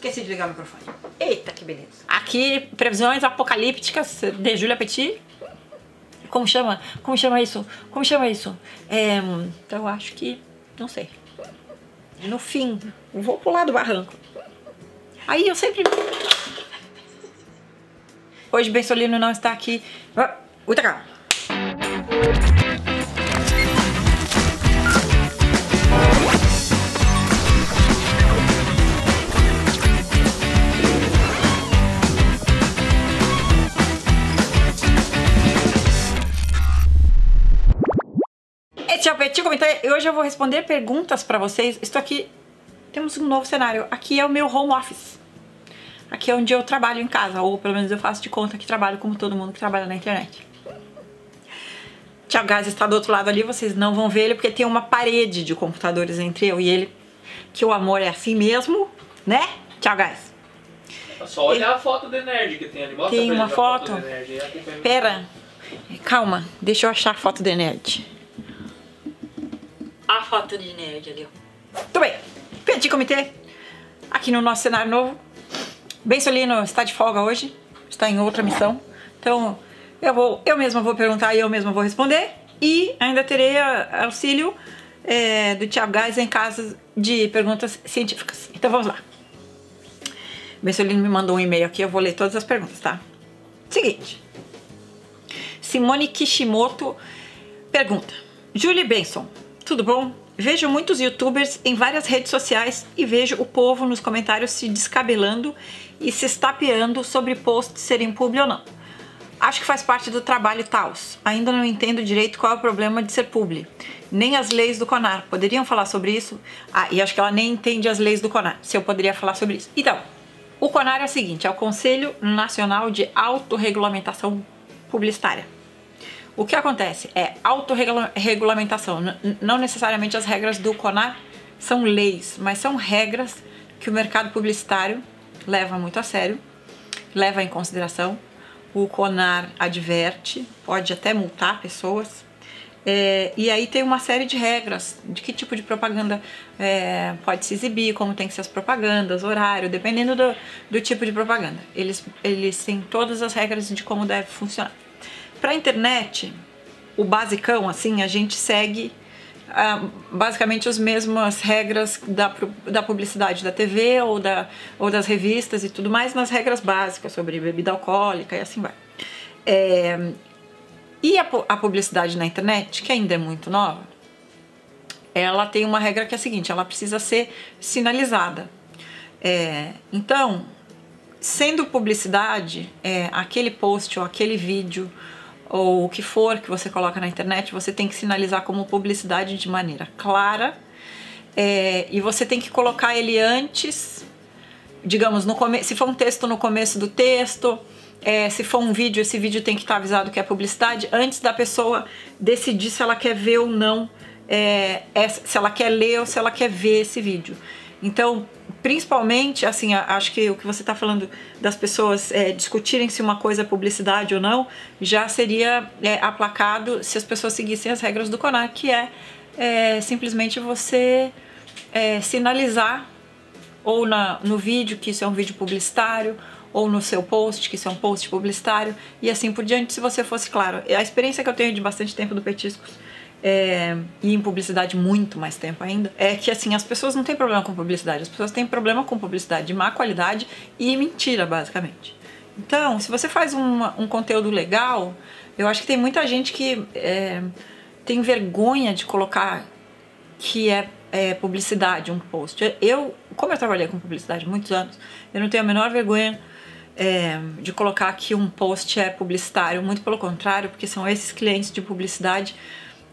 Esqueci de ligar o microfone. Eita, que beleza. Aqui, previsões apocalípticas de Julia Petit. Como chama? Como chama isso? Como chama isso? É, então eu acho que. Não sei. No fim, vou pular do barranco. Aí eu sempre. Hoje Bensolino não está aqui. Ah, Muita é o Petit Comentário hoje eu vou responder perguntas pra vocês. Estou aqui, temos um novo cenário. Aqui é o meu home office. Aqui é onde eu trabalho em casa, ou pelo menos eu faço de conta que trabalho como todo mundo que trabalha na internet. Tiago Gás está do outro lado ali, vocês não vão ver ele porque tem uma parede de computadores entre eu e ele. Que o amor é assim mesmo, né, Tiago Gás? É só olhar a foto do Nerd que tem ali. Mostra Tem uma foto? do aí acompanha. Pera, calma, deixa eu achar a foto de nerd. A foto de nerd ali, ó. Tudo bem, Petit Comitê, aqui no nosso cenário novo. Bensolino está de folga hoje, está em outra missão. Então, eu vou, eu mesma vou perguntar e eu mesma vou responder. E ainda terei auxílio é, do Thiago Gás em casos de perguntas científicas. Então vamos lá. Bensolino me mandou um e-mail aqui, eu vou ler todas as perguntas, tá? Seguinte. Simone Kishimoto pergunta: Julie Benson, tudo bom? Vejo muitos youtubers em várias redes sociais e vejo o povo nos comentários se descabelando e se estapeando sobre posts serem publi ou não. Acho que faz parte do trabalho Taos. Ainda não entendo direito qual é o problema de ser publi. Nem as leis do CONAR. Poderiam falar sobre isso? Ah, e acho que ela nem entende as leis do CONAR. Se eu poderia falar sobre isso. Então, o CONAR é o seguinte: é o Conselho Nacional de Autorregulamentação Publicitária. O que acontece é autorregulamentação. Não necessariamente as regras do CONAR são leis, mas são regras que o mercado publicitário leva muito a sério, leva em consideração. O CONAR adverte, pode até multar pessoas. É, e aí tem uma série de regras de que tipo de propaganda é, pode se exibir, como tem que ser as propagandas, horário, dependendo do, do tipo de propaganda. Eles, eles têm todas as regras de como deve funcionar. Para a internet, o basicão, assim, a gente segue ah, basicamente as mesmas regras da, da publicidade da TV ou, da, ou das revistas e tudo mais, nas regras básicas sobre bebida alcoólica e assim vai. É, e a, a publicidade na internet, que ainda é muito nova, ela tem uma regra que é a seguinte: ela precisa ser sinalizada. É, então, sendo publicidade, é, aquele post ou aquele vídeo ou o que for que você coloca na internet, você tem que sinalizar como publicidade de maneira clara é, e você tem que colocar ele antes, digamos, no come se for um texto no começo do texto, é, se for um vídeo, esse vídeo tem que estar avisado que é publicidade antes da pessoa decidir se ela quer ver ou não, é, essa- se ela quer ler ou se ela quer ver esse vídeo. Então, principalmente, assim, acho que o que você está falando das pessoas é, discutirem se uma coisa é publicidade ou não, já seria é, aplacado se as pessoas seguissem as regras do CONAR, que é, é, simplesmente você é, sinalizar ou na, no vídeo que isso é um vídeo publicitário, ou no seu post que isso é um post publicitário, e assim por diante, se você fosse claro. A experiência que eu tenho de bastante tempo do Petiscos, é, e em publicidade muito mais tempo ainda, é que assim, as pessoas não têm problema com publicidade, as pessoas têm problema com publicidade de má qualidade e mentira, basicamente. Então, se você faz um conteúdo legal, eu acho que tem muita gente que é, tem vergonha de colocar que é, é, publicidade um post. Eu, como eu trabalhei com publicidade muitos anos, eu não tenho a menor vergonha é, de colocar que um post é publicitário, muito pelo contrário, porque são esses clientes de publicidade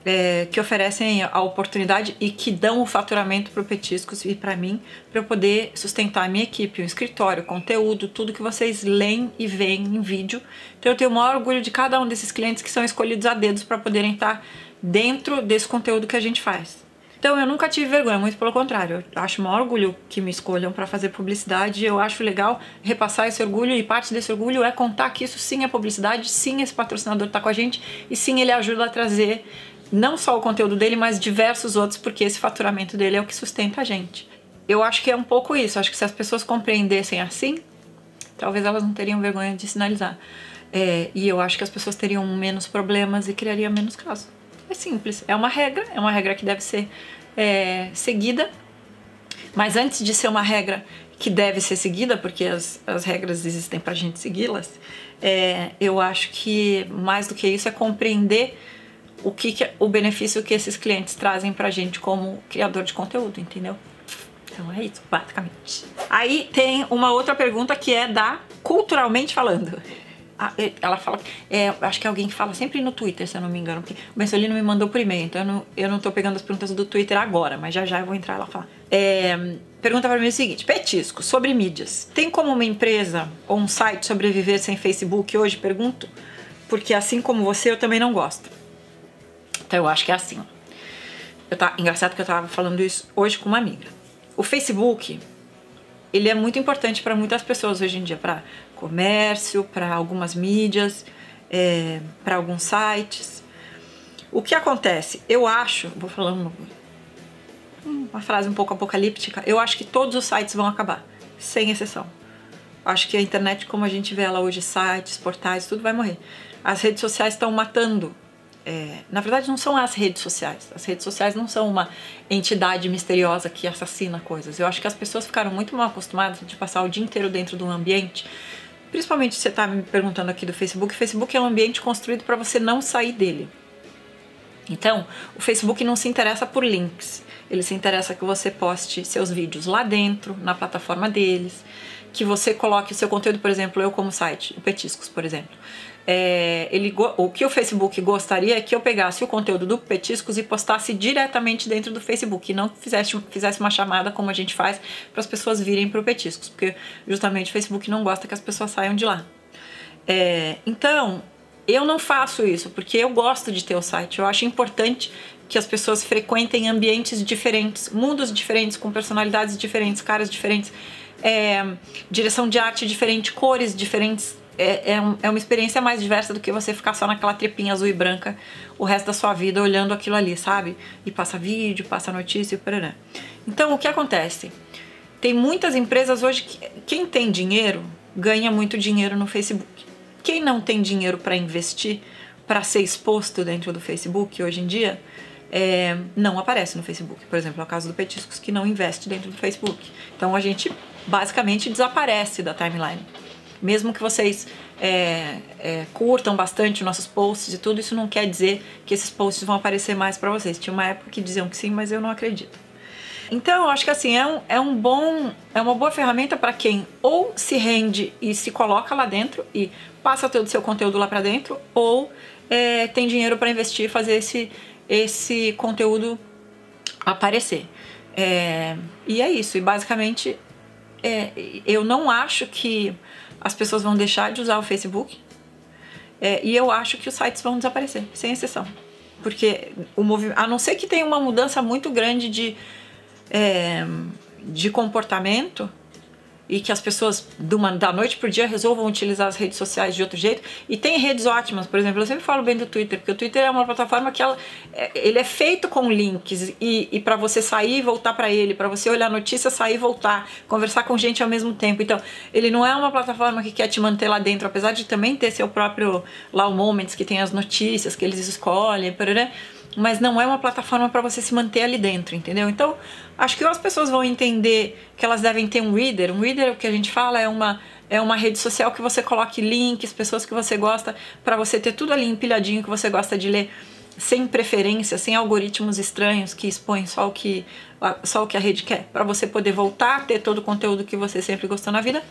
é, que oferecem a oportunidade e que dão o faturamento para o Petiscos e para mim, para eu poder sustentar a minha equipe, o escritório, o conteúdo, tudo que vocês leem e veem em vídeo. Então eu tenho o maior orgulho de cada um desses clientes que são escolhidos a dedos para poderem estar dentro desse conteúdo que a gente faz. Então eu nunca tive vergonha, muito pelo contrário. Eu acho maior orgulho que me escolham para fazer publicidade. Eu acho legal repassar esse orgulho e parte desse orgulho é contar que isso sim é publicidade, sim esse patrocinador está com a gente e sim ele ajuda a trazer não só o conteúdo dele, mas diversos outros, porque esse faturamento dele é o que sustenta a gente. eu acho que é um pouco isso. Acho que se as pessoas compreendessem assim, talvez elas não teriam vergonha de sinalizar. É, e eu acho que as pessoas teriam menos problemas e criariam menos casos. É simples, é uma regra, é uma regra que deve ser é, seguida. Mas antes de ser uma regra que deve ser seguida, porque as, as regras existem para a gente segui-las, é, eu acho que mais do que isso é compreender o que, que o benefício que esses clientes trazem para a gente como criador de conteúdo, entendeu? Então é isso, basicamente. Aí tem uma outra pergunta que é da culturalmente falando. Ela fala, é, acho que é alguém que fala sempre no Twitter, se eu não me engano, porque o Bensolino me mandou por e-mail, então eu não, eu não tô pegando as perguntas do Twitter agora, mas já já eu vou entrar lá falar. É, pergunta para mim o seguinte: Petisco, sobre mídias. Tem como uma empresa ou um site sobreviver sem Facebook hoje? Pergunto, porque assim como você, eu também não gosto. Então eu acho que é assim. Eu tá, engraçado que eu tava falando isso hoje com uma amiga. O Facebook, ele é muito importante para muitas pessoas hoje em dia, para comércio, para algumas mídias, é, para alguns sites. O que acontece? Eu acho, vou falando uma frase um pouco apocalíptica, eu acho que todos os sites vão acabar, sem exceção. Acho que a internet, como a gente vê ela hoje, sites, portais, tudo vai morrer. As redes sociais estão matando é, na verdade, não são as redes sociais. As redes sociais não são uma entidade misteriosa que assassina coisas. Eu acho que as pessoas ficaram muito mal acostumadas de passar o dia inteiro dentro de um ambiente. Principalmente você está me perguntando aqui do Facebook. Facebook é um ambiente construído para você não sair dele. Então, o Facebook não se interessa por links. Ele se interessa que você poste seus vídeos lá dentro, na plataforma deles, que você coloque o seu conteúdo, por exemplo, eu como site, o Petiscos, por exemplo é, ele, o que o Facebook gostaria é que eu pegasse o conteúdo do Petiscos e postasse diretamente dentro do Facebook e não fizesse, fizesse uma chamada como a gente faz para as pessoas virem para o Petiscos, porque justamente o Facebook não gosta que as pessoas saiam de lá. É, então, eu não faço isso porque eu gosto de ter o site. Eu acho importante que as pessoas frequentem ambientes diferentes, mundos diferentes, com personalidades diferentes, caras diferentes, é, direção de arte diferente, cores diferentes é, é, um, é, uma experiência mais diversa do que você ficar só naquela trepinha azul e branca o resto da sua vida olhando aquilo ali, sabe? E passa vídeo, passa notícia e parará. Então, o que acontece? Tem muitas empresas hoje que quem tem dinheiro ganha muito dinheiro no Facebook. Quem não tem dinheiro para investir, para ser exposto dentro do Facebook hoje em dia, é, não aparece no Facebook. Por exemplo, é o caso do Petiscos, que não investe dentro do Facebook. Então a gente basicamente desaparece da timeline mesmo que vocês é, é, curtam bastante nossos posts e tudo, isso não quer dizer que esses posts vão aparecer mais para vocês. Tinha uma época que diziam que sim, mas eu não acredito. Então, eu acho que assim, é um, é um bom, é uma boa ferramenta para quem ou se rende e se coloca lá dentro e passa todo o seu conteúdo lá para dentro, ou é, tem dinheiro para investir e fazer esse, esse conteúdo aparecer. É, e é isso, e basicamente é, eu não acho que as pessoas vão deixar de usar o Facebook é, e eu acho que os sites vão desaparecer, sem exceção. Porque o movimento, a não ser que tenha uma mudança muito grande de, é, de comportamento, e que as pessoas uma, da noite pro dia resolvam utilizar as redes sociais de outro jeito. E tem redes ótimas, por exemplo, eu sempre falo bem do Twitter, porque o Twitter é uma plataforma que ela, é, ele é feito com links e, e para você sair e voltar para ele, para você olhar notícia, sair e voltar, conversar com gente ao mesmo tempo. Então, ele não é uma plataforma que quer te manter lá dentro, apesar de também ter seu próprio lá o Moments, que tem as notícias que eles escolhem, parará, mas não é uma plataforma para você se manter ali dentro, entendeu? Então, acho que as pessoas vão entender que elas devem ter um reader. Um reader, o que a gente fala, é uma, é uma rede social que você coloque links, pessoas que você gosta, para você ter tudo ali empilhadinho que você gosta de ler, sem preferência, sem algoritmos estranhos que expõem só o que, só o que a rede quer, para você poder voltar a ter todo o conteúdo que você sempre gostou na vida,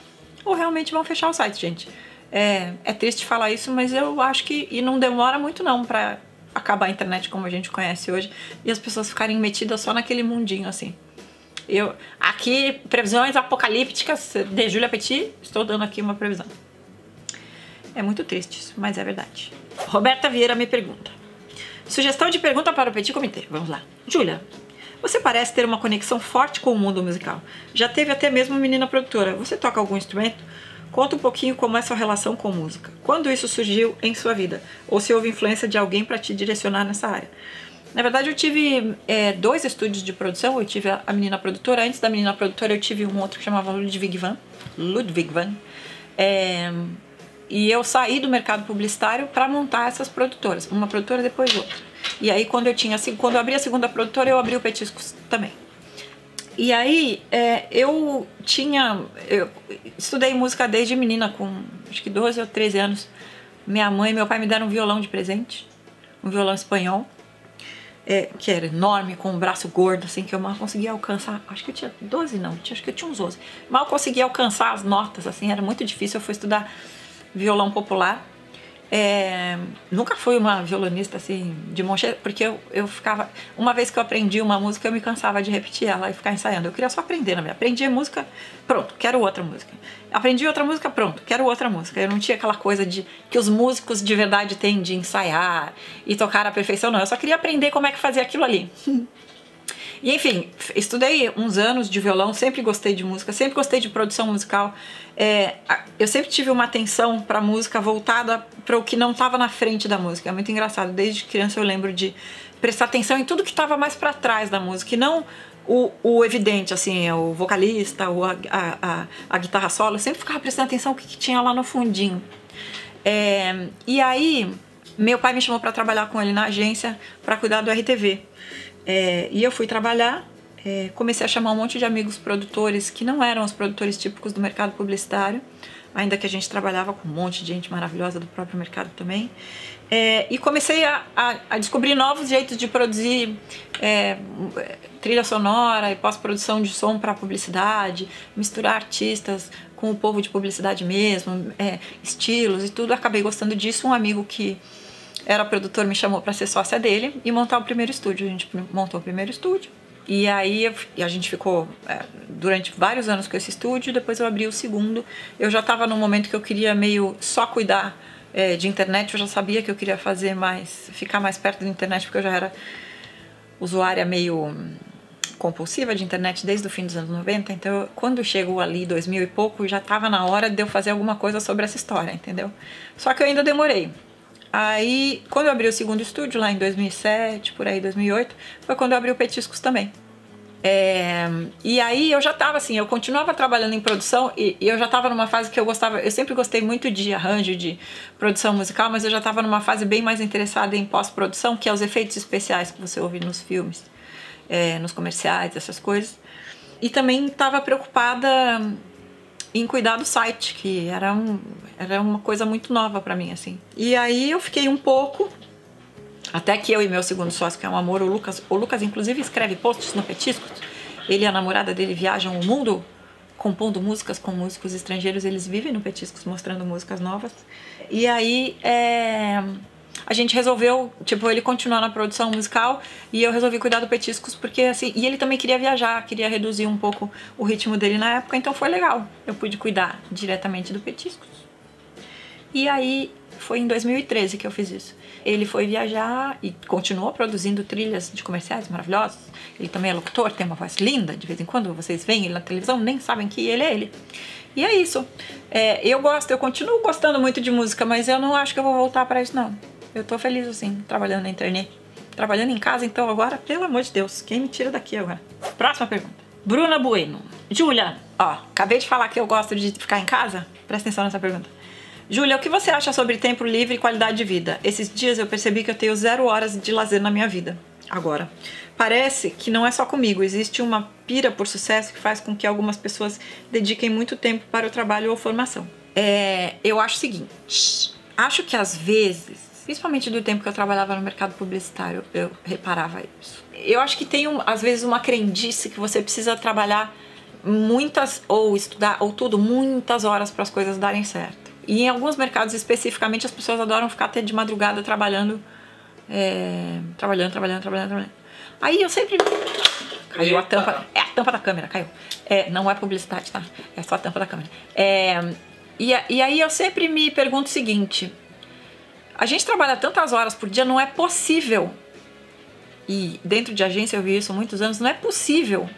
ou realmente vão fechar o site, gente. É, é triste falar isso, mas eu acho que e não demora muito não para acabar a internet como a gente conhece hoje e as pessoas ficarem metidas só naquele mundinho assim. Eu aqui previsões apocalípticas de Julia Petit, estou dando aqui uma previsão. É muito triste isso, mas é verdade. Roberta Vieira me pergunta. Sugestão de pergunta para o Petit Comitê. Vamos lá. Júlia, você parece ter uma conexão forte com o mundo musical. Já teve até mesmo menina produtora. Você toca algum instrumento? Conta um pouquinho como é sua relação com música. Quando isso surgiu em sua vida? Ou se houve influência de alguém para te direcionar nessa área? Na verdade, eu tive é, dois estúdios de produção. Eu tive a, a menina produtora. Antes da menina produtora, eu tive um outro que chamava Ludwig Van. Ludwig Van. É, e eu saí do mercado publicitário para montar essas produtoras, uma produtora depois outra. E aí quando eu tinha, quando eu abri a segunda produtora, eu abri o Petiscos também. E aí é, eu tinha, eu estudei música desde menina, com acho que 12 ou 13 anos. Minha mãe e meu pai me deram um violão de presente, um violão espanhol, é, que era enorme, com um braço gordo, assim, que eu mal conseguia alcançar. Acho que eu tinha 12, não, acho que eu tinha uns 12. Mal conseguia alcançar as notas, assim, era muito difícil. Eu fui estudar violão popular. É, nunca fui uma violonista assim de monte, porque eu, eu ficava. Uma vez que eu aprendi uma música, eu me cansava de repetir ela e ficar ensaiando. Eu queria só aprender na minha. Aprendi música, pronto, quero outra música. Aprendi outra música, pronto, quero outra música. Eu não tinha aquela coisa de que os músicos de verdade têm de ensaiar e tocar à perfeição, não. Eu só queria aprender como é que fazia aquilo ali. E enfim, estudei uns anos de violão, sempre gostei de música, sempre gostei de produção musical. É, eu sempre tive uma atenção para música voltada para o que não estava na frente da música. É muito engraçado. Desde criança eu lembro de prestar atenção em tudo que estava mais para trás da música, e não o, o, evidente, assim, o vocalista, o, a, a, a, guitarra solo. Eu sempre ficava prestando atenção no que, que tinha lá no fundinho. É, e aí, meu pai me chamou para trabalhar com ele na agência para cuidar do RTV. É, e eu fui trabalhar, é, comecei a chamar um monte de amigos produtores que não eram os produtores típicos do mercado publicitário, ainda que a gente trabalhava com um monte de gente maravilhosa do próprio mercado também. É, e comecei a, a, a, descobrir novos jeitos de produzir é, trilha sonora e pós-produção de som para publicidade, misturar artistas com o povo de publicidade mesmo, é, estilos e tudo. Acabei gostando disso. Um amigo que era produtor, me chamou para ser sócia dele e montar o primeiro estúdio. A gente montou o primeiro estúdio. E aí a gente ficou é, durante vários anos com esse estúdio. Depois eu abri o segundo. Eu já estava num momento que eu queria meio só cuidar é, de internet. Eu já sabia que eu queria fazer mais, ficar mais perto da internet, porque eu já era usuária meio compulsiva de internet desde o fim dos anos 90. Então, quando chegou ali 2000 e pouco, já estava na hora de eu fazer alguma coisa sobre essa história, entendeu? Só que eu ainda demorei. Aí, quando eu abri o segundo estúdio, lá em 2007, por aí, 2008, foi quando eu abri o Petiscos também. É, e aí eu já estava assim, eu continuava trabalhando em produção e, e eu já estava numa fase que eu gostava, eu sempre gostei muito de arranjo, de produção musical, mas eu já estava numa fase bem mais interessada em pós-produção, que é os efeitos especiais que você ouve nos filmes, é, nos comerciais, essas coisas. E também estava preocupada em cuidar do site, que era, um, era uma coisa muito nova para mim, assim. E aí eu fiquei um pouco, até que eu e meu segundo sócio, que é um amor, o Lucas, o Lucas inclusive escreve posts no Petiscos, ele e a namorada dele viajam o mundo compondo músicas com músicos estrangeiros, eles vivem no Petiscos mostrando músicas novas. E aí é a gente resolveu, tipo, ele continuar na produção musical e eu resolvi cuidar do Petiscos porque assim, e ele também queria viajar, queria reduzir um pouco o ritmo dele na época, então foi legal. Eu pude cuidar diretamente do Petiscos. E aí foi em 2013 que eu fiz isso. Ele foi viajar e continuou produzindo trilhas de comerciais maravilhosas. Ele também é locutor, tem uma voz linda. De vez em quando vocês veem ele na televisão, nem sabem que ele é ele. E é isso. É, eu gosto, eu continuo gostando muito de música, mas eu não acho que eu vou voltar para isso, não. Eu tô feliz assim, trabalhando na internet. Trabalhando em casa, então agora, pelo amor de Deus, quem me tira daqui agora? Próxima pergunta. Bruna Bueno. Júlia, ó, acabei de falar que eu gosto de ficar em casa. Presta atenção nessa pergunta. Júlia, o que você acha sobre tempo livre e qualidade de vida? Esses dias eu percebi que eu tenho zero horas de lazer na minha vida. Agora, parece que não é só comigo, existe uma pira por sucesso que faz com que algumas pessoas dediquem muito tempo para o trabalho ou formação. É, eu acho o seguinte: acho que às vezes principalmente do tempo que eu trabalhava no mercado publicitário, eu reparava isso. Eu acho que tem, um, às vezes, uma crendice que você precisa trabalhar muitas, ou estudar, ou tudo, muitas horas para as coisas darem certo. E em alguns mercados especificamente, as pessoas adoram ficar até de madrugada trabalhando, é, trabalhando, trabalhando, trabalhando, trabalhando. Aí eu sempre. Caiu a tampa. É a tampa da câmera, caiu. É, não é publicidade, tá? É só a tampa da câmera. É, e, e aí eu sempre me pergunto o seguinte: a gente trabalha tantas horas por dia, não é possível. E dentro de agência eu vi isso há muitos anos, não é possível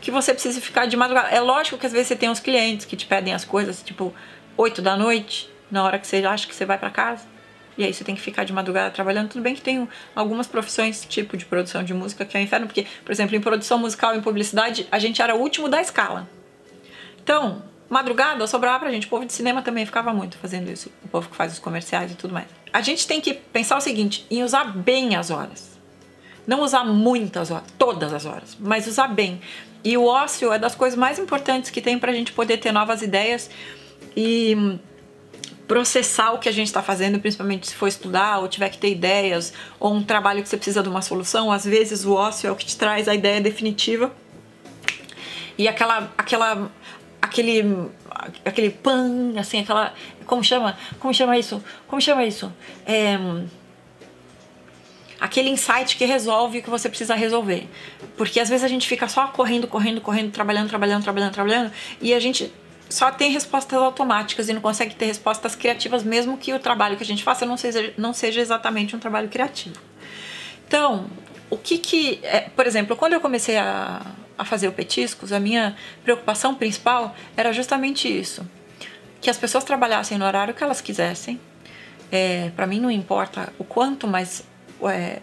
que você precise ficar de madrugada. É lógico que às vezes você tem uns clientes que te pedem as coisas, tipo, 8 da noite, na hora que você acha que você vai para casa. E aí você tem que ficar de madrugada trabalhando. Tudo bem que tem algumas profissões, tipo de produção de música, que é o inferno, porque, por exemplo, em produção musical em publicidade, a gente era o último da escala. Então, madrugada sobrava pra gente. O povo de cinema também ficava muito fazendo isso. O povo que faz os comerciais e tudo mais. A gente tem que pensar o seguinte, em usar bem as horas. Não usar muitas horas, todas as horas, mas usar bem. E o ócio é das coisas mais importantes que tem pra gente poder ter novas ideias e processar o que a gente está fazendo, principalmente se for estudar ou tiver que ter ideias ou um trabalho que você precisa de uma solução. Às vezes o ócio é o que te traz a ideia definitiva e aquela, aquela, aquele, aquele pan, assim, aquela, como chama, como chama isso, como chama isso, é, aquele insight que resolve o que você precisa resolver, porque às vezes a gente fica só correndo, correndo, correndo, trabalhando, trabalhando, trabalhando, trabalhando e a gente só tem respostas automáticas e não consegue ter respostas criativas, mesmo que o trabalho que a gente faça não seja, não seja exatamente um trabalho criativo. Então, o que que. É, por exemplo, quando eu comecei a, a fazer o Petiscos, a minha preocupação principal era justamente isso: que as pessoas trabalhassem no horário que elas quisessem. É, Para mim, não importa o quanto, mas. É,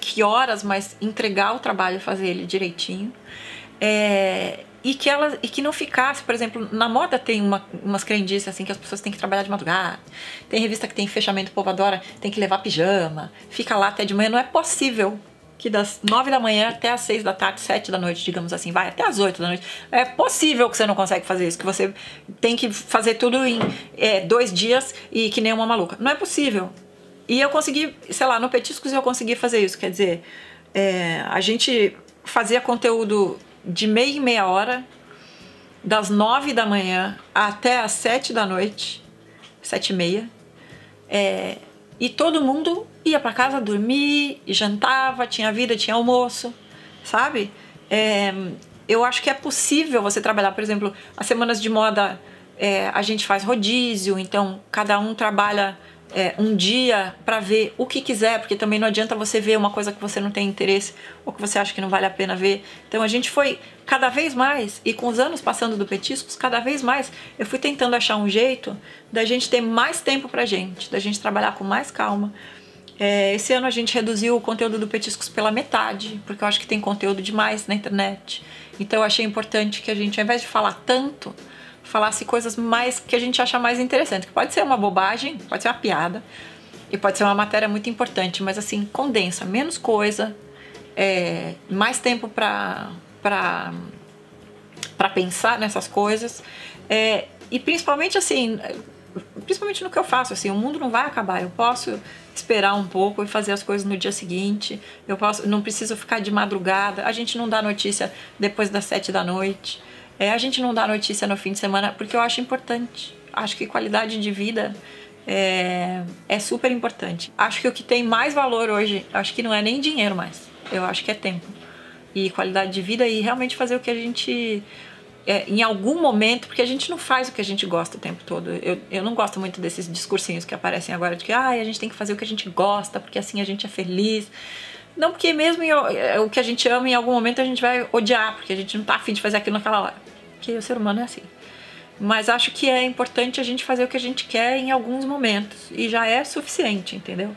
que horas, mas entregar o trabalho e fazer ele direitinho. É, e que ela e que não ficasse, por exemplo, na moda tem uma, umas crendices assim que as pessoas têm que trabalhar de madrugada. Tem revista que tem fechamento, povo adora, tem que levar pijama, fica lá até de manhã, não é possível que das nove da manhã até as seis da tarde, sete da noite, digamos assim, vai até as oito da noite. É possível que você não consegue fazer isso, que você tem que fazer tudo em é, dois dias e que nem uma maluca. Não é possível. E eu consegui, sei lá, no Petiscos eu consegui fazer isso. Quer dizer, é, a gente fazia conteúdo de meia em meia hora, das nove da manhã até as sete da noite, sete e meia. É, e todo mundo ia para casa dormir, jantava, tinha vida, tinha almoço, sabe? É, eu acho que é possível você trabalhar, por exemplo, as semanas de moda é, a gente faz rodízio, então cada um trabalha é, um dia para ver o que quiser, porque também não adianta você ver uma coisa que você não tem interesse ou que você acha que não vale a pena ver. Então a gente foi cada vez mais, e com os anos passando do Petiscos, cada vez mais eu fui tentando achar um jeito da gente ter mais tempo pra gente, da gente trabalhar com mais calma. É, esse ano a gente reduziu o conteúdo do Petiscos pela metade, porque eu acho que tem conteúdo demais na internet. Então eu achei importante que a gente, ao invés de falar tanto, falasse coisas mais que a gente acha mais interessante. Que pode ser uma bobagem, pode ser uma piada e pode ser uma matéria muito importante, mas assim, condensa menos coisa, é, mais tempo para para pensar nessas coisas é, e principalmente assim principalmente no que eu faço assim o mundo não vai acabar eu posso esperar um pouco e fazer as coisas no dia seguinte eu posso não preciso ficar de madrugada a gente não dá notícia depois das sete da noite é, a gente não dá notícia no fim de semana porque eu acho importante. Acho que qualidade de vida é, é super importante. Acho que o que tem mais valor hoje, acho que não é nem dinheiro mais. Eu acho que é tempo e qualidade de vida e realmente fazer o que a gente é, em algum momento, porque a gente não faz o que a gente gosta o tempo todo. Eu, eu não gosto muito desses discursinhos que aparecem agora de que ah, a gente tem que fazer o que a gente gosta, porque assim a gente é feliz. Não, porque mesmo em, o que a gente ama, em algum momento a gente vai odiar, porque a gente não tá afim de fazer aquilo naquela hora. Porque o ser humano é assim. Mas acho que é importante a gente fazer o que a gente quer em alguns momentos. E já é suficiente, entendeu?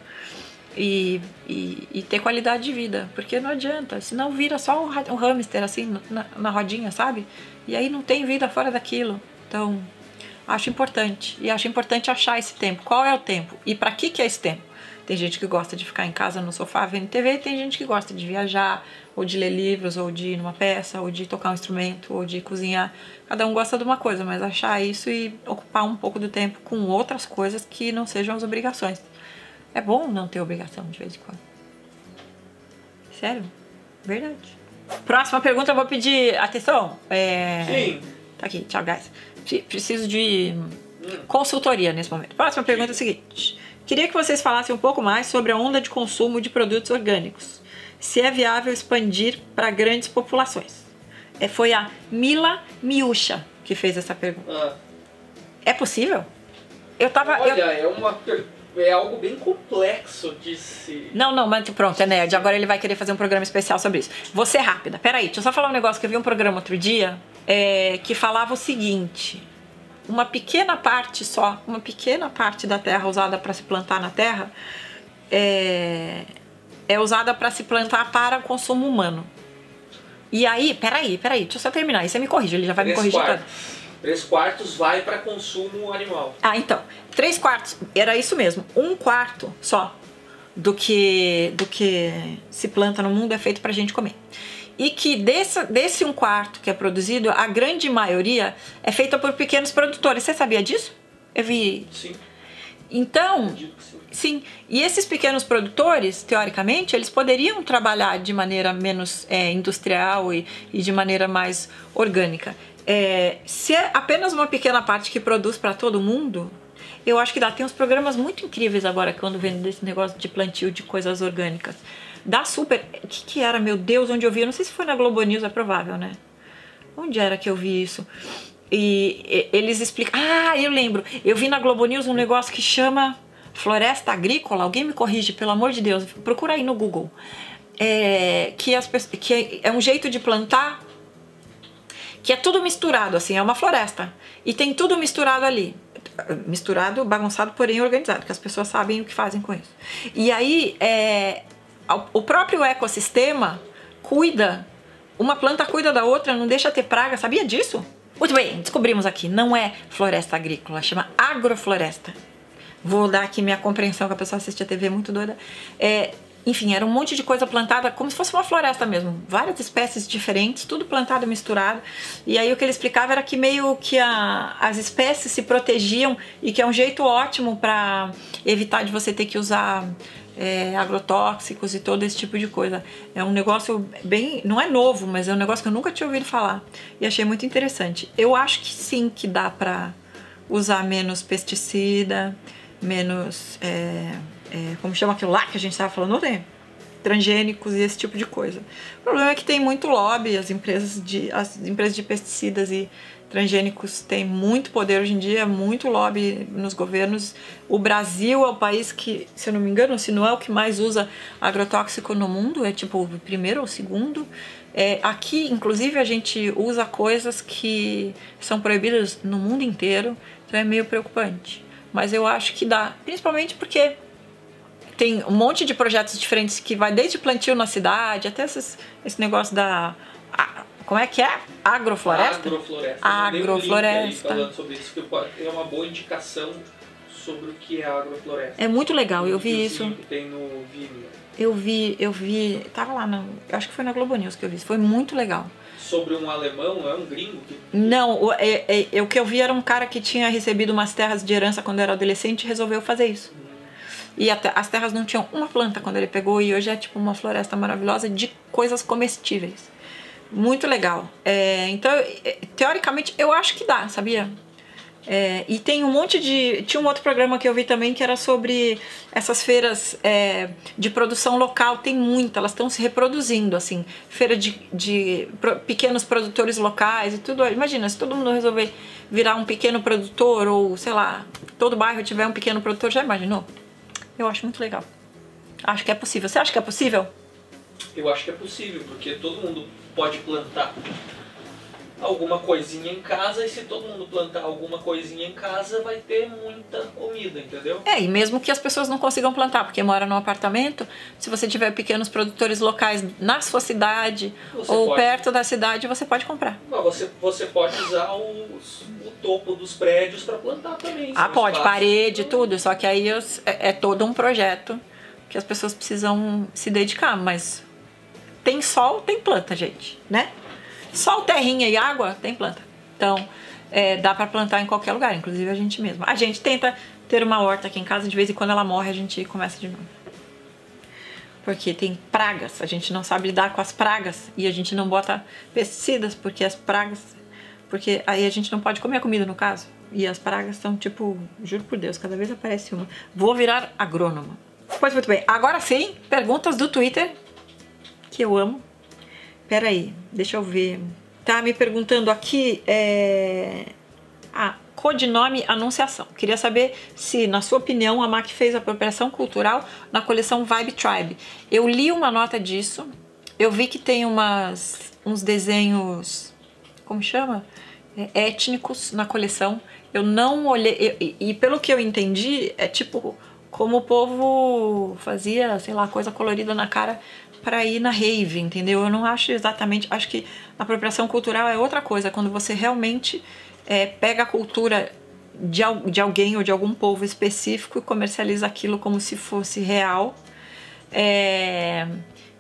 E, e, e ter qualidade de vida. Porque não adianta, senão vira só um, um hamster assim na, na rodinha, sabe? E aí não tem vida fora daquilo. Então, acho importante. E acho importante achar esse tempo. Qual é o tempo? E para que, que é esse tempo? Tem gente que gosta de ficar em casa no sofá vendo TV, tem gente que gosta de viajar, ou de ler livros, ou de ir numa peça, ou de tocar um instrumento, ou de cozinhar. Cada um gosta de uma coisa, mas achar isso e ocupar um pouco do tempo com outras coisas que não sejam as obrigações. É bom não ter obrigação de vez em quando. Sério? Verdade. Próxima pergunta, eu vou pedir atenção. É... Sim. Tá aqui, tchau, guys. Preciso de consultoria nesse momento. Próxima pergunta é a seguinte. Queria que vocês falassem um pouco mais sobre a onda de consumo de produtos orgânicos. Se é viável expandir para grandes populações. É, foi a Mila Miúcha que fez essa pergunta. Ah. É possível? Eu tava. Olha, eu... é uma per- é algo bem complexo de se. Não, não, mas pronto, é nerd. Agora ele vai querer fazer um programa especial sobre isso. Vou ser rápida. Peraí, deixa eu só falar um negócio que eu vi um programa outro dia é, que falava o seguinte. uma pequena parte só, uma pequena parte da terra usada para se plantar na terra é, é usada para se plantar para consumo humano. E aí, peraí, peraí, deixa eu só terminar. Aí você me corrige, ele já vai me corrigir todo. Três quartos vai para consumo animal. Ah, então, três quartos, era isso mesmo. Um quarto só do que do que se planta no mundo é feito pra gente comer. E que desse, desse um quarto que é produzido, a grande maioria é feita por pequenos produtores. Você sabia disso? Eu vi. Sim, Então, sim. Sim, e esses pequenos produtores, teoricamente, eles poderiam trabalhar de maneira menos é, industrial e, e de maneira mais orgânica. É, se é apenas uma pequena parte que produz para todo mundo, eu acho que dá. Tem uns programas muito incríveis agora quando vendo desse negócio de plantio de coisas orgânicas. Dá super. O que, que era, meu Deus, onde eu vi? Eu não sei se foi na Globo News, é provável, né? Onde era que eu vi isso? E, e- eles explicam. Ah, eu lembro. Eu vi na Globo News um negócio que chama Floresta Agrícola. Alguém me corrige, pelo amor de Deus. Procura aí no Google. É, que, as, que é um jeito de plantar que é tudo misturado, assim, é uma floresta. E tem tudo misturado ali. Misturado, bagunçado, porém organizado, que as pessoas sabem o que fazem com isso. E aí, é, o próprio ecossistema cuida, uma planta cuida da outra, não deixa ter praga, sabia disso? Muito bem, descobrimos aqui, não é floresta agrícola, chama agrofloresta. Vou dar aqui minha compreensão, que a pessoa assiste a TV muito doida. É, enfim, era um monte de coisa plantada como se fosse uma floresta mesmo. Várias espécies diferentes, tudo plantado, misturado. E aí o que ele explicava era que meio que a- as espécies se protegiam e que é um jeito ótimo para evitar de você ter que usar é, agrotóxicos e todo esse tipo de coisa. É um negócio bem. Não é novo, mas é um negócio que eu nunca tinha ouvido falar. E achei muito interessante. Eu acho que sim que dá para usar menos pesticida, menos. é, é, como chama aquilo lá que a gente estava falando ontem? Transgênicos e esse tipo de coisa. O problema é que tem muito lobby, as empresas de, as empresas de pesticidas e transgênicos têm muito poder hoje em dia, muito lobby nos governos. O Brasil é o país que, se eu não me engano, se não é o que mais usa agrotóxico no mundo, é tipo o primeiro ou o segundo. É, aqui, inclusive, a gente usa coisas que são proibidas no mundo inteiro, então é meio preocupante. Mas eu acho que dá, principalmente porque tem um monte de projetos diferentes que vai desde plantio na cidade até esses, esse negócio da. a- como é que é? Agrofloresta? Agrofloresta. Mandei um Agrofloresta. falando sobre isso, que é uma boa indicação sobre o que é agrofloresta. É muito legal, eu vi isso. tem no Vimeo. Eu vi, eu vi. Tava lá, na, eu acho que foi na Globo News que eu vi. Foi muito legal. Sobre um alemão, é um gringo que Não, o, é- é- é- o que eu vi era um cara que tinha recebido umas terras de herança quando era adolescente e resolveu fazer isso. E até, as terras não tinham uma planta quando ele pegou e hoje é tipo uma floresta maravilhosa de coisas comestíveis. Muito legal. É, então, é, teoricamente, eu acho que dá, sabia? É, e tem um monte de. Tinha um outro programa que eu vi também que era sobre essas feiras é, de produção local. Tem muita, elas estão se reproduzindo, assim. Feira de, de pro- pequenos produtores locais e tudo. Imagina, se todo mundo resolver virar um pequeno produtor, ou sei lá, todo bairro tiver um pequeno produtor, já imaginou? Eu acho muito legal. Acho que é possível. Você acha que é possível? eu acho que é possível, porque todo mundo pode plantar alguma coisinha em casa e se todo mundo plantar alguma coisinha em casa vai ter muita comida, entendeu? É, e mesmo que as pessoas não consigam plantar, porque mora num apartamento, se você tiver pequenos produtores locais na sua cidade Você ou pode. perto da cidade, você pode comprar. Mas você, você pode usar os- o topo dos prédios para plantar também. Ah, pode, parede, tudo, só que aí é, é todo um projeto que as pessoas precisam se dedicar, mas tem sol, tem planta, gente, né? Sol, terrinha e água, tem planta. Então, é, dá pra plantar em qualquer lugar, inclusive a gente mesmo. A gente tenta ter uma horta aqui em casa, de vez em quando ela morre, a gente começa de novo. Porque tem pragas, a gente não sabe lidar com as pragas e a gente não bota pesticidas, porque as pragas. Porque aí a gente não pode comer a comida, no caso. E as pragas são tipo, juro por Deus, cada vez aparece uma. Vou virar agrônoma. Pois muito bem, agora sim, perguntas do Twitter, que eu amo. Pera aí, deixa eu ver. Tá me perguntando aqui, é... Ah, codinome Anunciação. Queria saber se, na sua opinião, a MAC fez apropriação cultural na coleção Vibe Tribe. Eu li uma nota disso, eu vi que tem umas, uns desenhos, como chama? é, étnicos na coleção. Eu não olhei. E, e, pelo que eu entendi, é tipo como o povo fazia, sei lá, coisa colorida na cara para ir na rave, entendeu? Eu não acho exatamente. Acho que apropriação cultural é outra coisa, quando você realmente é, pega a cultura de, de alguém ou de algum povo específico e comercializa aquilo como se fosse real. É,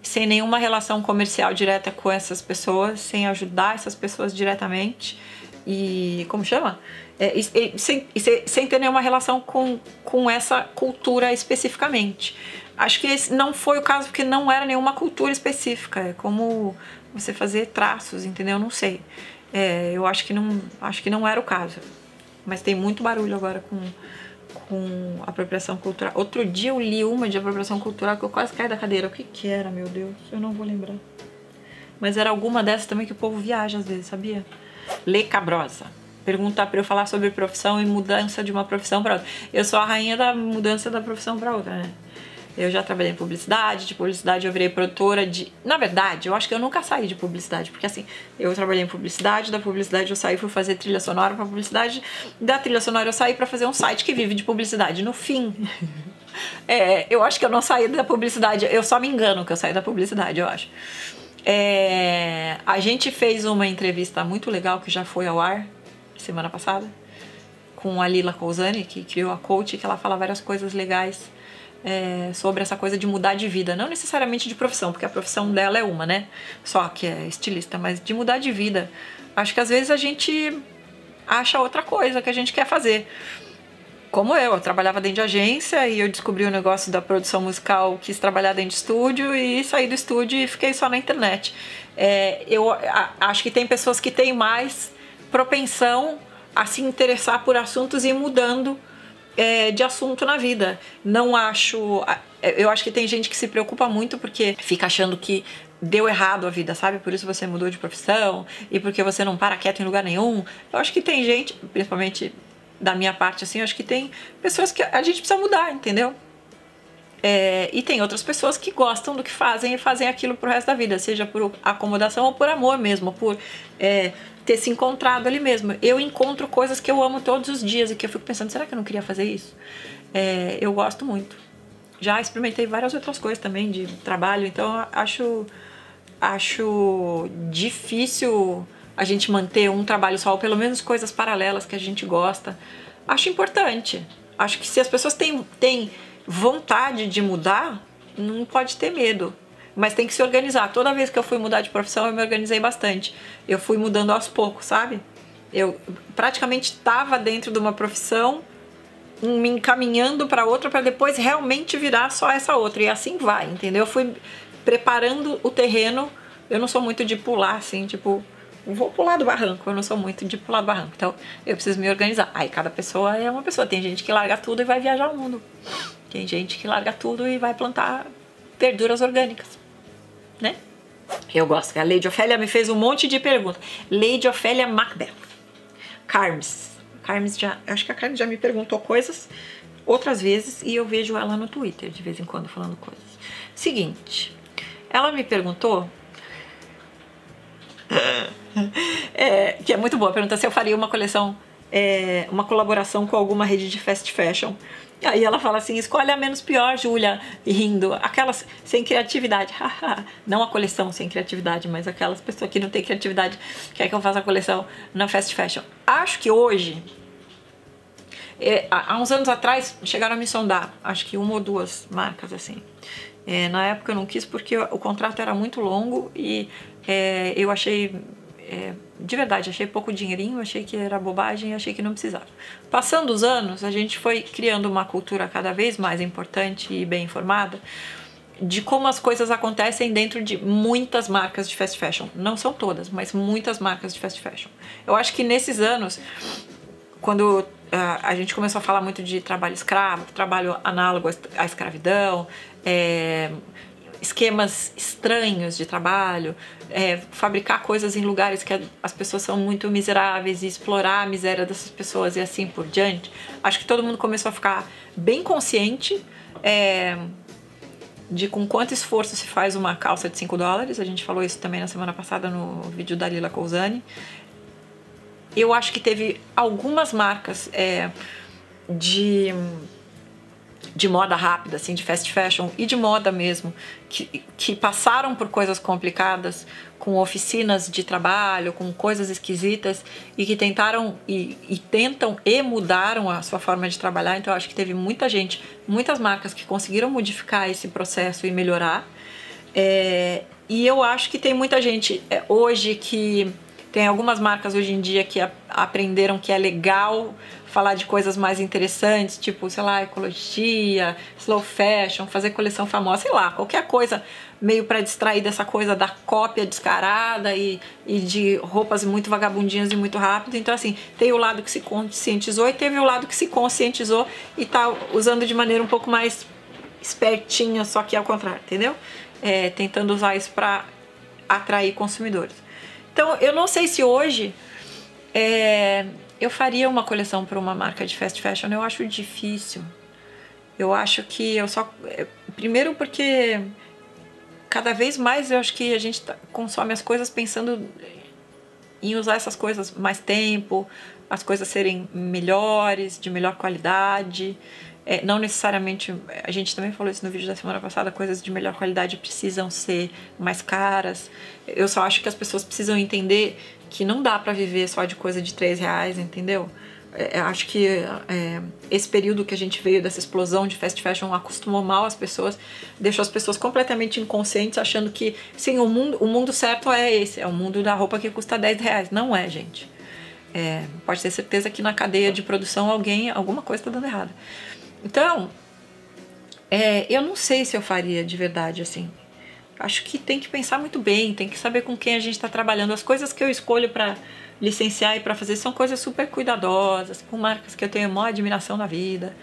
sem nenhuma relação comercial direta com essas pessoas, sem ajudar essas pessoas diretamente e como chama? É, e, e, sem, e, sem ter nenhuma relação com, com essa cultura especificamente. Acho que esse não foi o caso porque não era nenhuma cultura específica. É como você fazer traços, entendeu? Não sei. É, eu acho que não, acho que não era o caso. Mas tem muito barulho agora com, com apropriação cultural. Outro dia eu li uma de apropriação cultural que eu quase caí da cadeira. O que que era, meu Deus? Eu não vou lembrar. Mas era alguma dessas também que o povo viaja às vezes, sabia? Lê Cabrosa. Perguntar para eu falar sobre profissão e mudança de uma profissão para outra. Eu sou a rainha da mudança da profissão para outra, né? Eu já trabalhei em publicidade, de publicidade eu virei produtora de. Na verdade, eu acho que eu nunca saí de publicidade, porque assim, eu trabalhei em publicidade, da publicidade eu saí para fazer trilha sonora para publicidade, da trilha sonora eu saí para fazer um site que vive de publicidade. No fim, é, eu acho que eu não saí da publicidade, eu só me engano que eu saí da publicidade, eu acho. É, a gente fez uma entrevista muito legal que já foi ao ar semana passada com a Lila Cousani, que criou a Coach, que ela fala várias coisas legais é, sobre essa coisa de mudar de vida, não necessariamente de profissão, porque a profissão dela é uma, né? Só que é estilista, mas de mudar de vida. Acho que às vezes a gente acha outra coisa que a gente quer fazer como eu, eu trabalhava dentro de agência e eu descobri o negócio da produção musical, quis trabalhar dentro de estúdio e saí do estúdio e fiquei só na internet. É, eu a, acho que tem pessoas que têm mais propensão a se interessar por assuntos e ir mudando é, de assunto na vida. Não acho. Eu acho que tem gente que se preocupa muito porque fica achando que deu errado a vida, sabe? Por isso você mudou de profissão e porque você não para quieto em lugar nenhum. Eu acho que tem gente, principalmente da minha parte, assim, eu acho que tem pessoas que a gente precisa mudar, entendeu? É, e tem outras pessoas que gostam do que fazem e fazem aquilo pro resto da vida, seja por acomodação ou por amor mesmo, por é, ter se encontrado ali mesmo. Eu encontro coisas que eu amo todos os dias e que eu fico pensando, será que eu não queria fazer isso? É, eu gosto muito. Já experimentei várias outras coisas também de trabalho, então acho acho difícil a gente manter um trabalho só, ou pelo menos coisas paralelas que a gente gosta. Acho importante. Acho que se as pessoas têm, têm vontade de mudar, não pode ter medo. Mas tem que se organizar. Toda vez que eu fui mudar de profissão, eu me organizei bastante. Eu fui mudando aos poucos, sabe? Eu praticamente estava dentro de uma profissão, me encaminhando para outra, para depois realmente virar só essa outra. E assim vai, entendeu? Eu fui preparando o terreno. Eu não sou muito de pular assim, tipo, vou pular do barranco, eu não sou muito de pular do barranco, então eu preciso me organizar. Aí cada pessoa é uma pessoa, tem gente que larga tudo e vai viajar o mundo, tem gente que larga tudo e vai plantar verduras orgânicas, né? Eu gosto. A Lady Ofélia me fez um monte de perguntas. Lady Ofélia Macbeth. Carmes. Carmes já. Acho que a Carmes já me perguntou coisas outras vezes e eu vejo ela no Twitter de vez em quando falando coisas. Seguinte. Ela me perguntou é, que é muito boa. Pergunta se eu faria uma coleção, é, uma colaboração com alguma rede de fast fashion. Aí ela fala assim: escolhe a menos pior, Júlia, rindo. Aquelas sem criatividade. não a coleção sem criatividade, mas aquelas pessoas que não têm criatividade quer que eu faça a coleção na fast fashion. Acho que hoje. É, há uns anos atrás chegaram a me sondar, acho que uma ou duas marcas assim. É, na época eu não quis porque o contrato era muito longo e é, eu achei, é, de verdade, achei pouco dinheirinho, achei que era bobagem, achei que não precisava. Passando os anos, a gente foi criando uma cultura cada vez mais importante e bem informada de como as coisas acontecem dentro de muitas marcas de fast fashion. Não são todas, mas muitas marcas de fast fashion. Eu acho que nesses anos, quando uh, a gente começou a falar muito de trabalho escravo, trabalho análogo à escravidão, é, esquemas estranhos de trabalho, é, fabricar coisas em lugares que as pessoas são muito miseráveis e explorar a miséria dessas pessoas e assim por diante. Acho que todo mundo começou a ficar bem consciente é, de com quanto esforço se faz uma calça de 5 dólares. A gente falou isso também na semana passada no vídeo da Lila Cousani. eu acho que teve algumas marcas é, de de moda rápida, assim, de fast fashion e de moda mesmo, que, que passaram por coisas complicadas, com oficinas de trabalho, com coisas esquisitas e que tentaram e, e tentam e mudaram a sua forma de trabalhar. Então, acho que teve muita gente, muitas marcas que conseguiram modificar esse processo e melhorar. É, e eu acho que tem muita gente é, hoje que tem algumas marcas hoje em dia que aprenderam que é legal falar de coisas mais interessantes, tipo, sei lá, ecologia, slow fashion, fazer coleção famosa, sei lá, qualquer coisa meio para distrair dessa coisa da cópia descarada e, e de roupas muito vagabundinhas e muito rápido. Então, assim, tem o lado que se conscientizou e teve o lado que se conscientizou e tá usando de maneira um pouco mais espertinha, só que ao contrário, entendeu? É, tentando usar isso para atrair consumidores. Então, eu não sei se hoje é, eu faria uma coleção para uma marca de fast fashion, eu acho difícil. Eu acho que eu só. É, primeiro, porque cada vez mais eu acho que a gente tá, consome as coisas pensando em usar essas coisas mais tempo, as coisas serem melhores, de melhor qualidade. É, não necessariamente, a gente também falou isso no vídeo da semana passada, coisas de melhor qualidade precisam ser mais caras. Eu só acho que as pessoas precisam entender que não dá para viver só de coisa de 3 reais, entendeu? É, acho que é, esse período que a gente veio dessa explosão de fast fashion acostumou mal as pessoas, deixou as pessoas completamente inconscientes, achando que sim, o mundo, o mundo certo é esse, é o mundo da roupa que custa 10 reais. Não é, gente. É, pode ter certeza que na cadeia de produção alguém, alguma coisa está dando errado. Então, é, eu não sei se eu faria de verdade assim acho que tem que pensar muito bem, tem que saber com quem a gente está trabalhando. As coisas que eu escolho para licenciar e para fazer são coisas super cuidadosas, com marcas que eu tenho maior admiração na vida,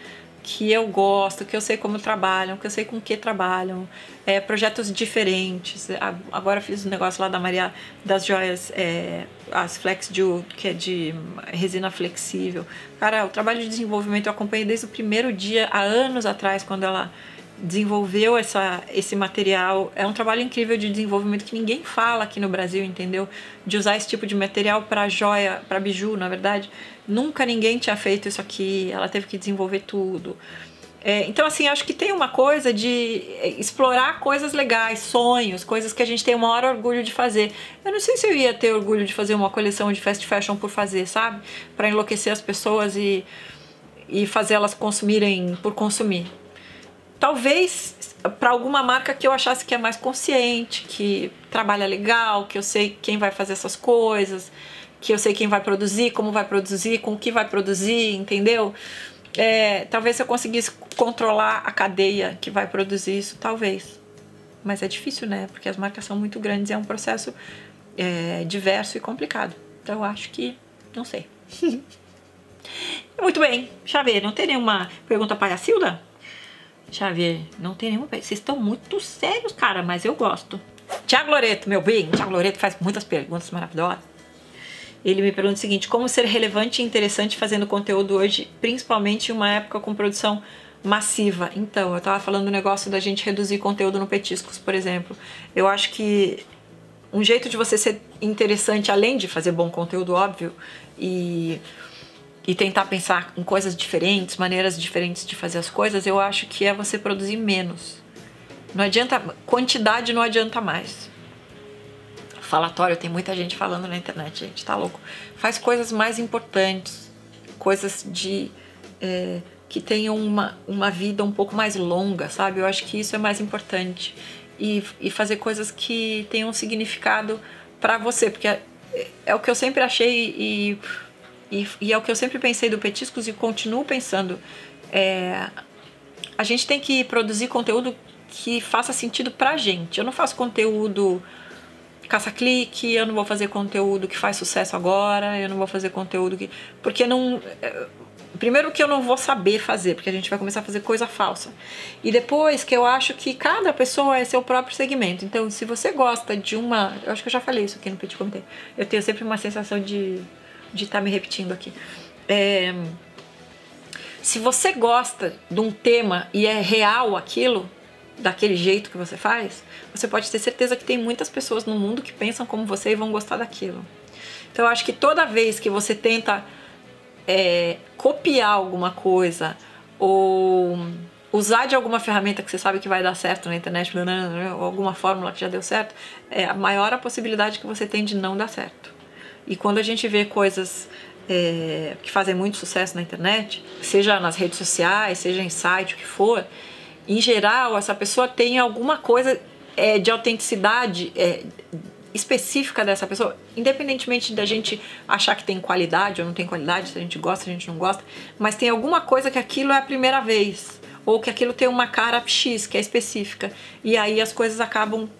que eu gosto, que eu sei como trabalham, que eu sei com que trabalham, é, projetos diferentes. Agora fiz um negócio lá da Maria das Joias, é, as Flex Jewel, que é de resina flexível. Cara, o trabalho de desenvolvimento eu acompanhei desde o primeiro dia, há anos atrás, quando ela desenvolveu essa, esse material. É um trabalho incrível de desenvolvimento que ninguém fala aqui no Brasil, entendeu? De usar esse tipo de material para joia, para biju, na verdade. Nunca ninguém tinha feito isso aqui, ela teve que desenvolver tudo. É, então, assim, acho que tem uma coisa de explorar coisas legais, sonhos, coisas que a gente tem o maior orgulho de fazer. Eu não sei se eu ia ter orgulho de fazer uma coleção de fast fashion por fazer, sabe? Para enlouquecer as pessoas e, e fazer elas consumirem por consumir talvez para alguma marca que eu achasse que é mais consciente, que trabalha legal, que eu sei quem vai fazer essas coisas, que eu sei quem vai produzir, como vai produzir, com o que vai produzir, entendeu? É, talvez se eu conseguisse controlar a cadeia que vai produzir isso, talvez. Mas é difícil, né? Porque as marcas são muito grandes e é um processo é, diverso e complicado. Então eu acho que. não sei. muito bem, Xavier, não tem nenhuma pergunta para a Silda? Xavier, não tem nenhuma. Vocês estão muito sérios, cara, mas eu gosto. Tiago Loreto, meu bem. Tiago Loreto faz muitas perguntas maravilhosas. Ele me pergunta o seguinte: como ser relevante e interessante fazendo conteúdo hoje, principalmente em uma época com produção massiva? Então, eu tava falando do negócio da gente reduzir conteúdo no Petiscos, por exemplo. Eu acho que um jeito de você ser interessante, além de fazer bom conteúdo, óbvio, e e tentar pensar em coisas diferentes, maneiras diferentes de fazer as coisas, eu acho que é você produzir menos. Não adianta, quantidade não adianta mais. Falatório, tem muita gente falando na internet, gente, tá louco. Faz coisas mais importantes, coisas de é, que tenham uma, uma vida um pouco mais longa, sabe? Eu acho que isso é mais importante. E, e fazer coisas que tenham significado para você, porque é, é, o que eu sempre achei e e, e é o que eu sempre pensei do Petiscos e continuo pensando. É, a gente tem que produzir conteúdo que faça sentido pra gente. Eu não faço conteúdo caça-clique, eu não vou fazer conteúdo que faz sucesso agora, eu não vou fazer conteúdo que. Porque não. É, primeiro que eu não vou saber fazer, porque a gente vai começar a fazer coisa falsa. E depois que eu acho que cada pessoa é seu próprio segmento. Então, se você gosta de uma. Eu acho que eu já falei isso aqui no Petit Comitê. Eu tenho sempre uma sensação de de estar tá me repetindo aqui. É, se você gosta de um tema e é real aquilo, daquele jeito que você faz, você pode ter certeza que tem muitas pessoas no mundo que pensam como você e vão gostar daquilo. Então eu acho que toda vez que você tenta é, copiar alguma coisa ou usar de alguma ferramenta que você sabe que vai dar certo na internet, ou alguma fórmula que já deu certo, é a maior a possibilidade que você tem de não dar certo. E quando a gente vê coisas é, que fazem muito sucesso na internet, seja nas redes sociais, seja em site, o que for, em geral, essa pessoa tem alguma coisa é, de autenticidade é, específica dessa pessoa, independentemente da gente achar que tem qualidade ou não tem qualidade, se a gente gosta, se a gente não gosta, mas tem alguma coisa que aquilo é a primeira vez, ou que aquilo tem uma cara X, que é específica, e aí as coisas acabam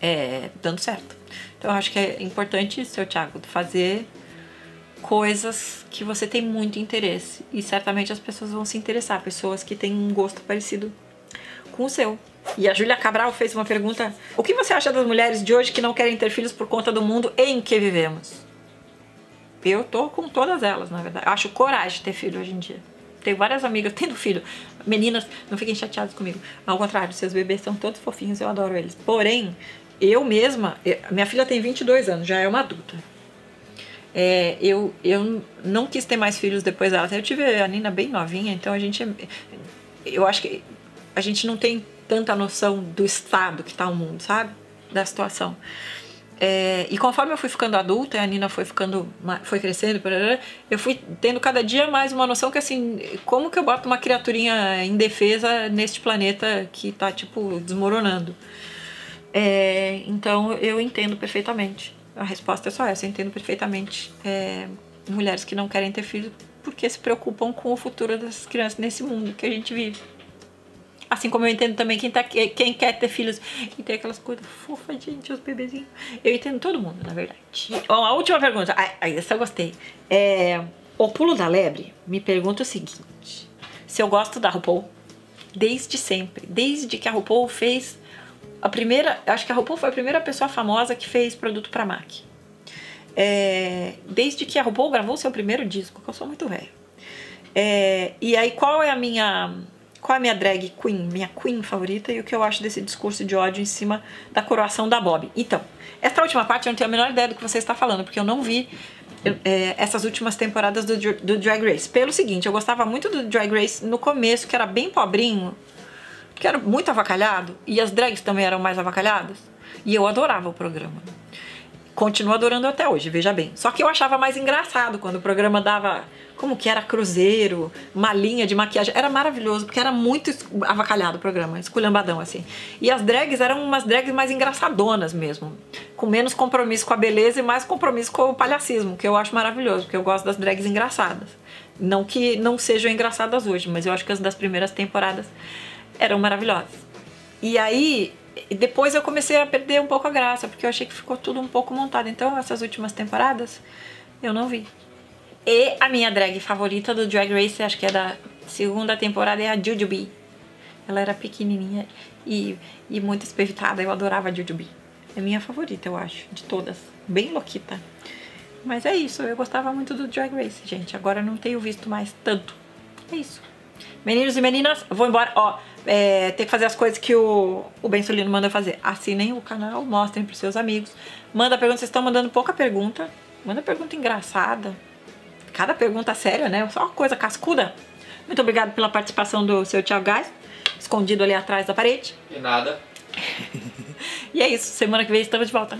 é, dando certo. Então eu acho que é importante, seu Thiago, fazer coisas que você tem muito interesse, e certamente as pessoas vão se interessar, pessoas que têm um gosto parecido com o seu. E a Júlia Cabral fez uma pergunta: O que você acha das mulheres de hoje que não querem ter filhos por conta do mundo em que vivemos? Eu tô com todas elas, na verdade. Eu acho coragem ter filho hoje em dia. Tenho várias amigas tendo filho. Meninas, não fiquem chateadas comigo. Ao contrário, seus bebês são todos fofinhos, eu adoro eles. Porém, eu mesma, minha filha tem 22 anos, já é uma adulta. É, eu, eu não quis ter mais filhos depois dela. Eu tive a Nina bem novinha, então a gente. Eu acho que a gente não tem tanta noção do estado que está o mundo, sabe? Da situação. É, e conforme eu fui ficando adulta e a Nina foi ficando, foi crescendo, eu fui tendo cada dia mais uma noção que assim, como que eu boto uma criaturinha indefesa neste planeta que tá tipo desmoronando? É, então eu entendo perfeitamente. A resposta é só essa, eu entendo perfeitamente é, mulheres que não querem ter filhos porque se preocupam com o futuro das crianças nesse mundo que a gente vive. Assim como eu entendo também quem, tá, quem quer ter filhos e tem aquelas coisas fofas, gente, os bebezinhos. Eu entendo todo mundo, na verdade. Bom, a última pergunta. Ai, essa eu gostei. É, o Pulo da Lebre me pergunta o seguinte: se eu gosto da RuPaul desde sempre, desde que a RuPaul fez a primeira. Acho que a RuPaul foi a primeira pessoa famosa que fez produto pra MAC. É, desde que a RuPaul gravou seu primeiro disco, que eu sou muito velho. É, e aí, qual é a minha qual é a minha drag queen, minha queen favorita e o que eu acho desse discurso de ódio em cima da coroação da Bob. Então, essa última parte eu não tenho a menor ideia do que você está falando, porque eu não vi é, essas últimas temporadas do, do Drag Race. Pelo seguinte, eu gostava muito do Drag Race no começo, que era bem pobrinho, que era muito avacalhado, e as drags também eram mais avacalhadas, e eu adorava o programa. Continuo adorando até hoje, veja bem. Só que eu achava mais engraçado quando o programa dava como que era cruzeiro, uma linha de maquiagem. Era maravilhoso, porque era muito avacalhado o programa, esculhambadão assim. E as drags eram umas drags mais engraçadonas mesmo, com menos compromisso com a beleza e mais compromisso com o palhacismo, que eu acho maravilhoso, porque eu gosto das drags engraçadas. Não que não sejam engraçadas hoje, mas eu acho que as das primeiras temporadas eram maravilhosas. E aí, depois eu comecei a perder um pouco a graça, porque eu achei que ficou tudo um pouco montado. Então, essas últimas temporadas, eu não vi. E a minha drag favorita do Drag Race, acho que é da segunda temporada, é a Jujubee. Ela era pequenininha e, e muito espevitada. Eu adorava a Jujubee. É minha favorita, eu acho, de todas. Bem louquita. Mas é isso, eu gostava muito do Drag Race, gente. Agora não tenho visto mais tanto. É isso. Meninos e meninas, vou embora. Ó, é, tem que fazer as coisas que o, o Ben Solino manda fazer. Assinem o canal, mostrem pros seus amigos. Manda pergunta, vocês estão mandando pouca pergunta. Manda pergunta engraçada cada pergunta séria, né? Só uma coisa cascuda. Muito obrigado pela participação do seu Thiago Gás, escondido ali atrás da parede. De nada. e é isso, semana que vem estamos de volta.